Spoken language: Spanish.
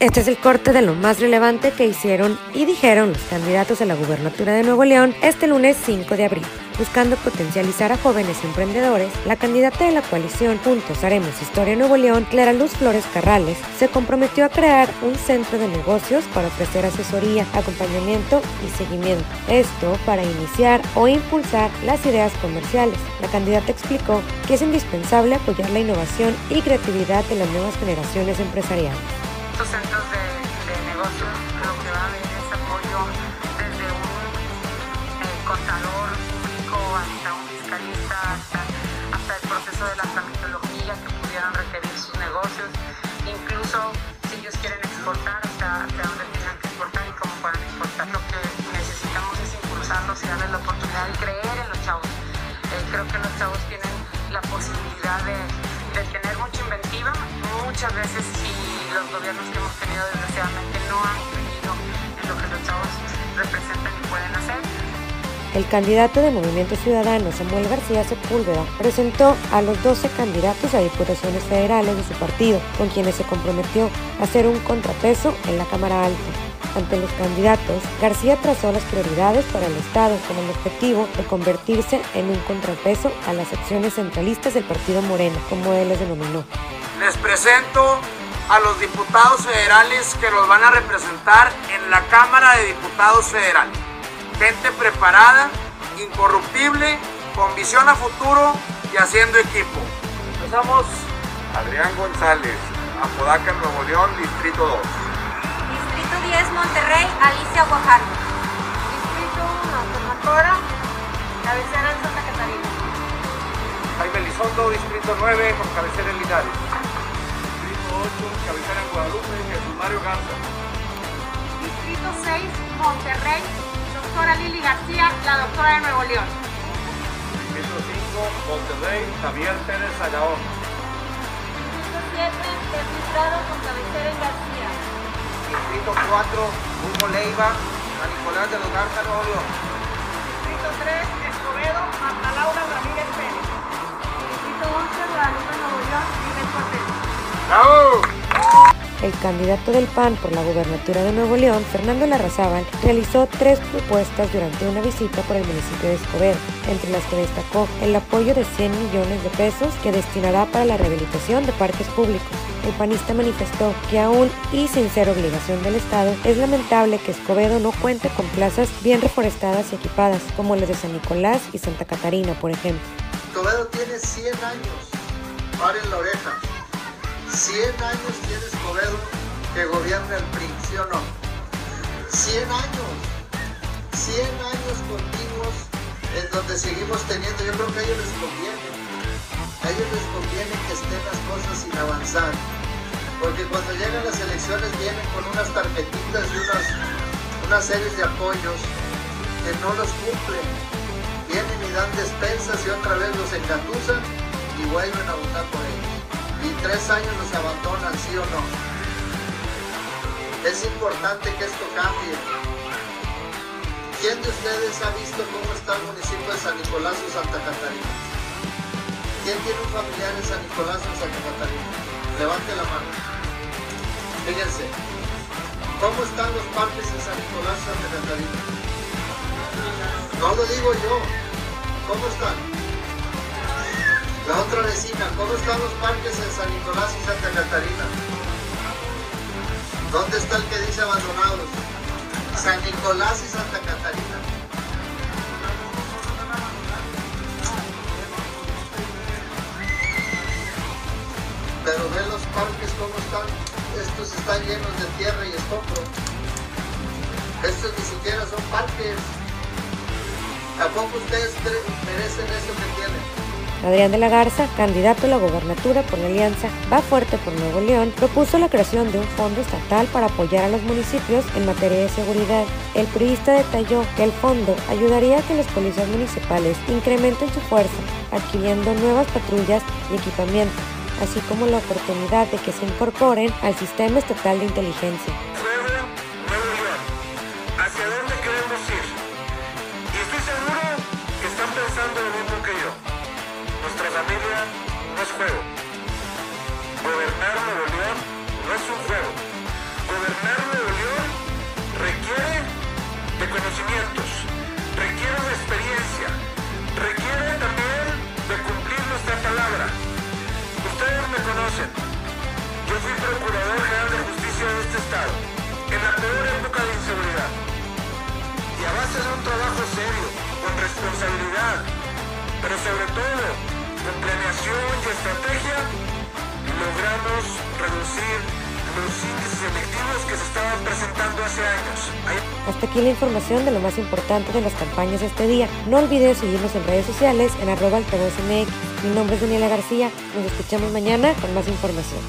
Este es el corte de lo más relevante que hicieron y dijeron los candidatos a la gubernatura de Nuevo León este lunes 5 de abril. Buscando potencializar a jóvenes emprendedores, la candidata de la coalición Juntos Haremos Historia Nuevo León, Clara Luz Flores Carrales, se comprometió a crear un centro de negocios para ofrecer asesoría, acompañamiento y seguimiento. Esto para iniciar o impulsar las ideas comerciales. La candidata explicó que es indispensable apoyar la innovación y creatividad de las nuevas generaciones empresariales. Estos centros de, de negocios lo que va a haber es apoyo desde un eh, contador público hasta un fiscalista, hasta, hasta el proceso de la tramitología que pudieran requerir sus negocios, incluso si ellos quieren exportar, hasta, hasta donde tengan que exportar y cómo puedan exportar. Lo que necesitamos es impulsarlos y darles la oportunidad de creer en los chavos. Eh, creo que los chavos tienen la posibilidad de, de tener mucha inventiva, muchas veces si los gobiernos que hemos tenido desgraciadamente no han creído en lo que los chavos representan y pueden hacer. El candidato de Movimiento Ciudadano, Samuel García Sepúlveda, presentó a los 12 candidatos a diputaciones federales de su partido, con quienes se comprometió a hacer un contrapeso en la Cámara Alta. Ante los candidatos, García trazó las prioridades para el Estado con el objetivo de convertirse en un contrapeso a las acciones centralistas del Partido Morena, como él les denominó. Les presento a los diputados federales que los van a representar en la Cámara de Diputados Federales. Gente preparada, incorruptible, con visión a futuro y haciendo equipo. Empezamos. Adrián González, Apodaca, Nuevo León, Distrito 2. Distrito 10, Monterrey, Alicia Oaxaca. Distrito 1, Sonacora, cabecera en Santa Catarina. Jaime Elizondo, Distrito 9, con cabecera en Linares. Distrito 8, cabecera en Guadalupe, Jesús Mario Garza. Distrito 6, Monterrey, doctora Lili García, la doctora de Nuevo León. Distrito 5, Monterrey, Javier Pérez Ayaón. Distrito 7, registrado con cabecera en García. Distrito 4, Hugo Leiva, a Nicolás de los León. Distrito 3, Escobedo, Marta Laura Ramírez Pérez. Distrito 11, Guadalupe, Nuevo León, Miguel Cortés. El candidato del PAN por la gubernatura de Nuevo León, Fernando Larrazábal, realizó tres propuestas durante una visita por el municipio de Escobedo, entre las que destacó el apoyo de 100 millones de pesos que destinará para la rehabilitación de parques públicos. El panista manifestó que aún y sin ser obligación del Estado, es lamentable que Escobedo no cuente con plazas bien reforestadas y equipadas, como las de San Nicolás y Santa Catarina, por ejemplo. Escobedo tiene 100 años, paren la oreja, 100 años tiene Escobedo que gobierna el PRI, ¿sí o no? 100 años, 100 años continuos en donde seguimos teniendo, yo creo que a ellos les conviene, a ellos les conviene que estén las cosas sin avanzar, porque cuando llegan las elecciones vienen con unas tarjetitas y unas, unas series de apoyos que no los cumplen, vienen y dan despensas y otra vez los engatusan y vuelven a votar por ellos y tres años los abandonan, sí o no. Es importante que esto cambie. ¿Quién de ustedes ha visto cómo está el municipio de San Nicolás o Santa Catarina? ¿Quién tiene un familiar en San Nicolás o en Santa Catarina? Levante la mano. Fíjense, ¿cómo están los parques en San Nicolás y Santa Catarina? No lo digo yo. ¿Cómo están? La otra vecina, ¿cómo están los parques en San Nicolás y Santa Catarina? ¿Dónde está el que dice abandonados? San Nicolás y Santa Catarina. Pero ven los parques cómo están. Estos están llenos de tierra y escombro. Estos ni siquiera son parques. ¿Tampoco ustedes merecen eso que tienen? Adrián de la Garza, candidato a la gobernatura por la alianza Va Fuerte por Nuevo León, propuso la creación de un fondo estatal para apoyar a los municipios en materia de seguridad. El priista detalló que el fondo ayudaría a que los policías municipales incrementen su fuerza, adquiriendo nuevas patrullas y equipamiento, así como la oportunidad de que se incorporen al sistema estatal de inteligencia. Puebla, Nuevo León, ¿hacia dónde queremos ir? Y estoy seguro que están pensando lo mismo que yo. Nuestra familia no es juego. Gobernar Nuevo León no es un juego. Gobernar Nuevo León requiere de conocimientos, requiere de experiencia, conocen. Yo fui Procurador General de Justicia de este Estado, en la peor época de inseguridad. Y a base de un trabajo serio, con responsabilidad, pero sobre todo con planeación y estrategia, logramos reducir los índices delictivos que se estaban presentando hace años. Hasta aquí la información de lo más importante de las campañas de este día. No olvides seguirnos en redes sociales en arroba altavoz MX. Mi nombre es Daniela García. Nos escuchamos mañana con más información.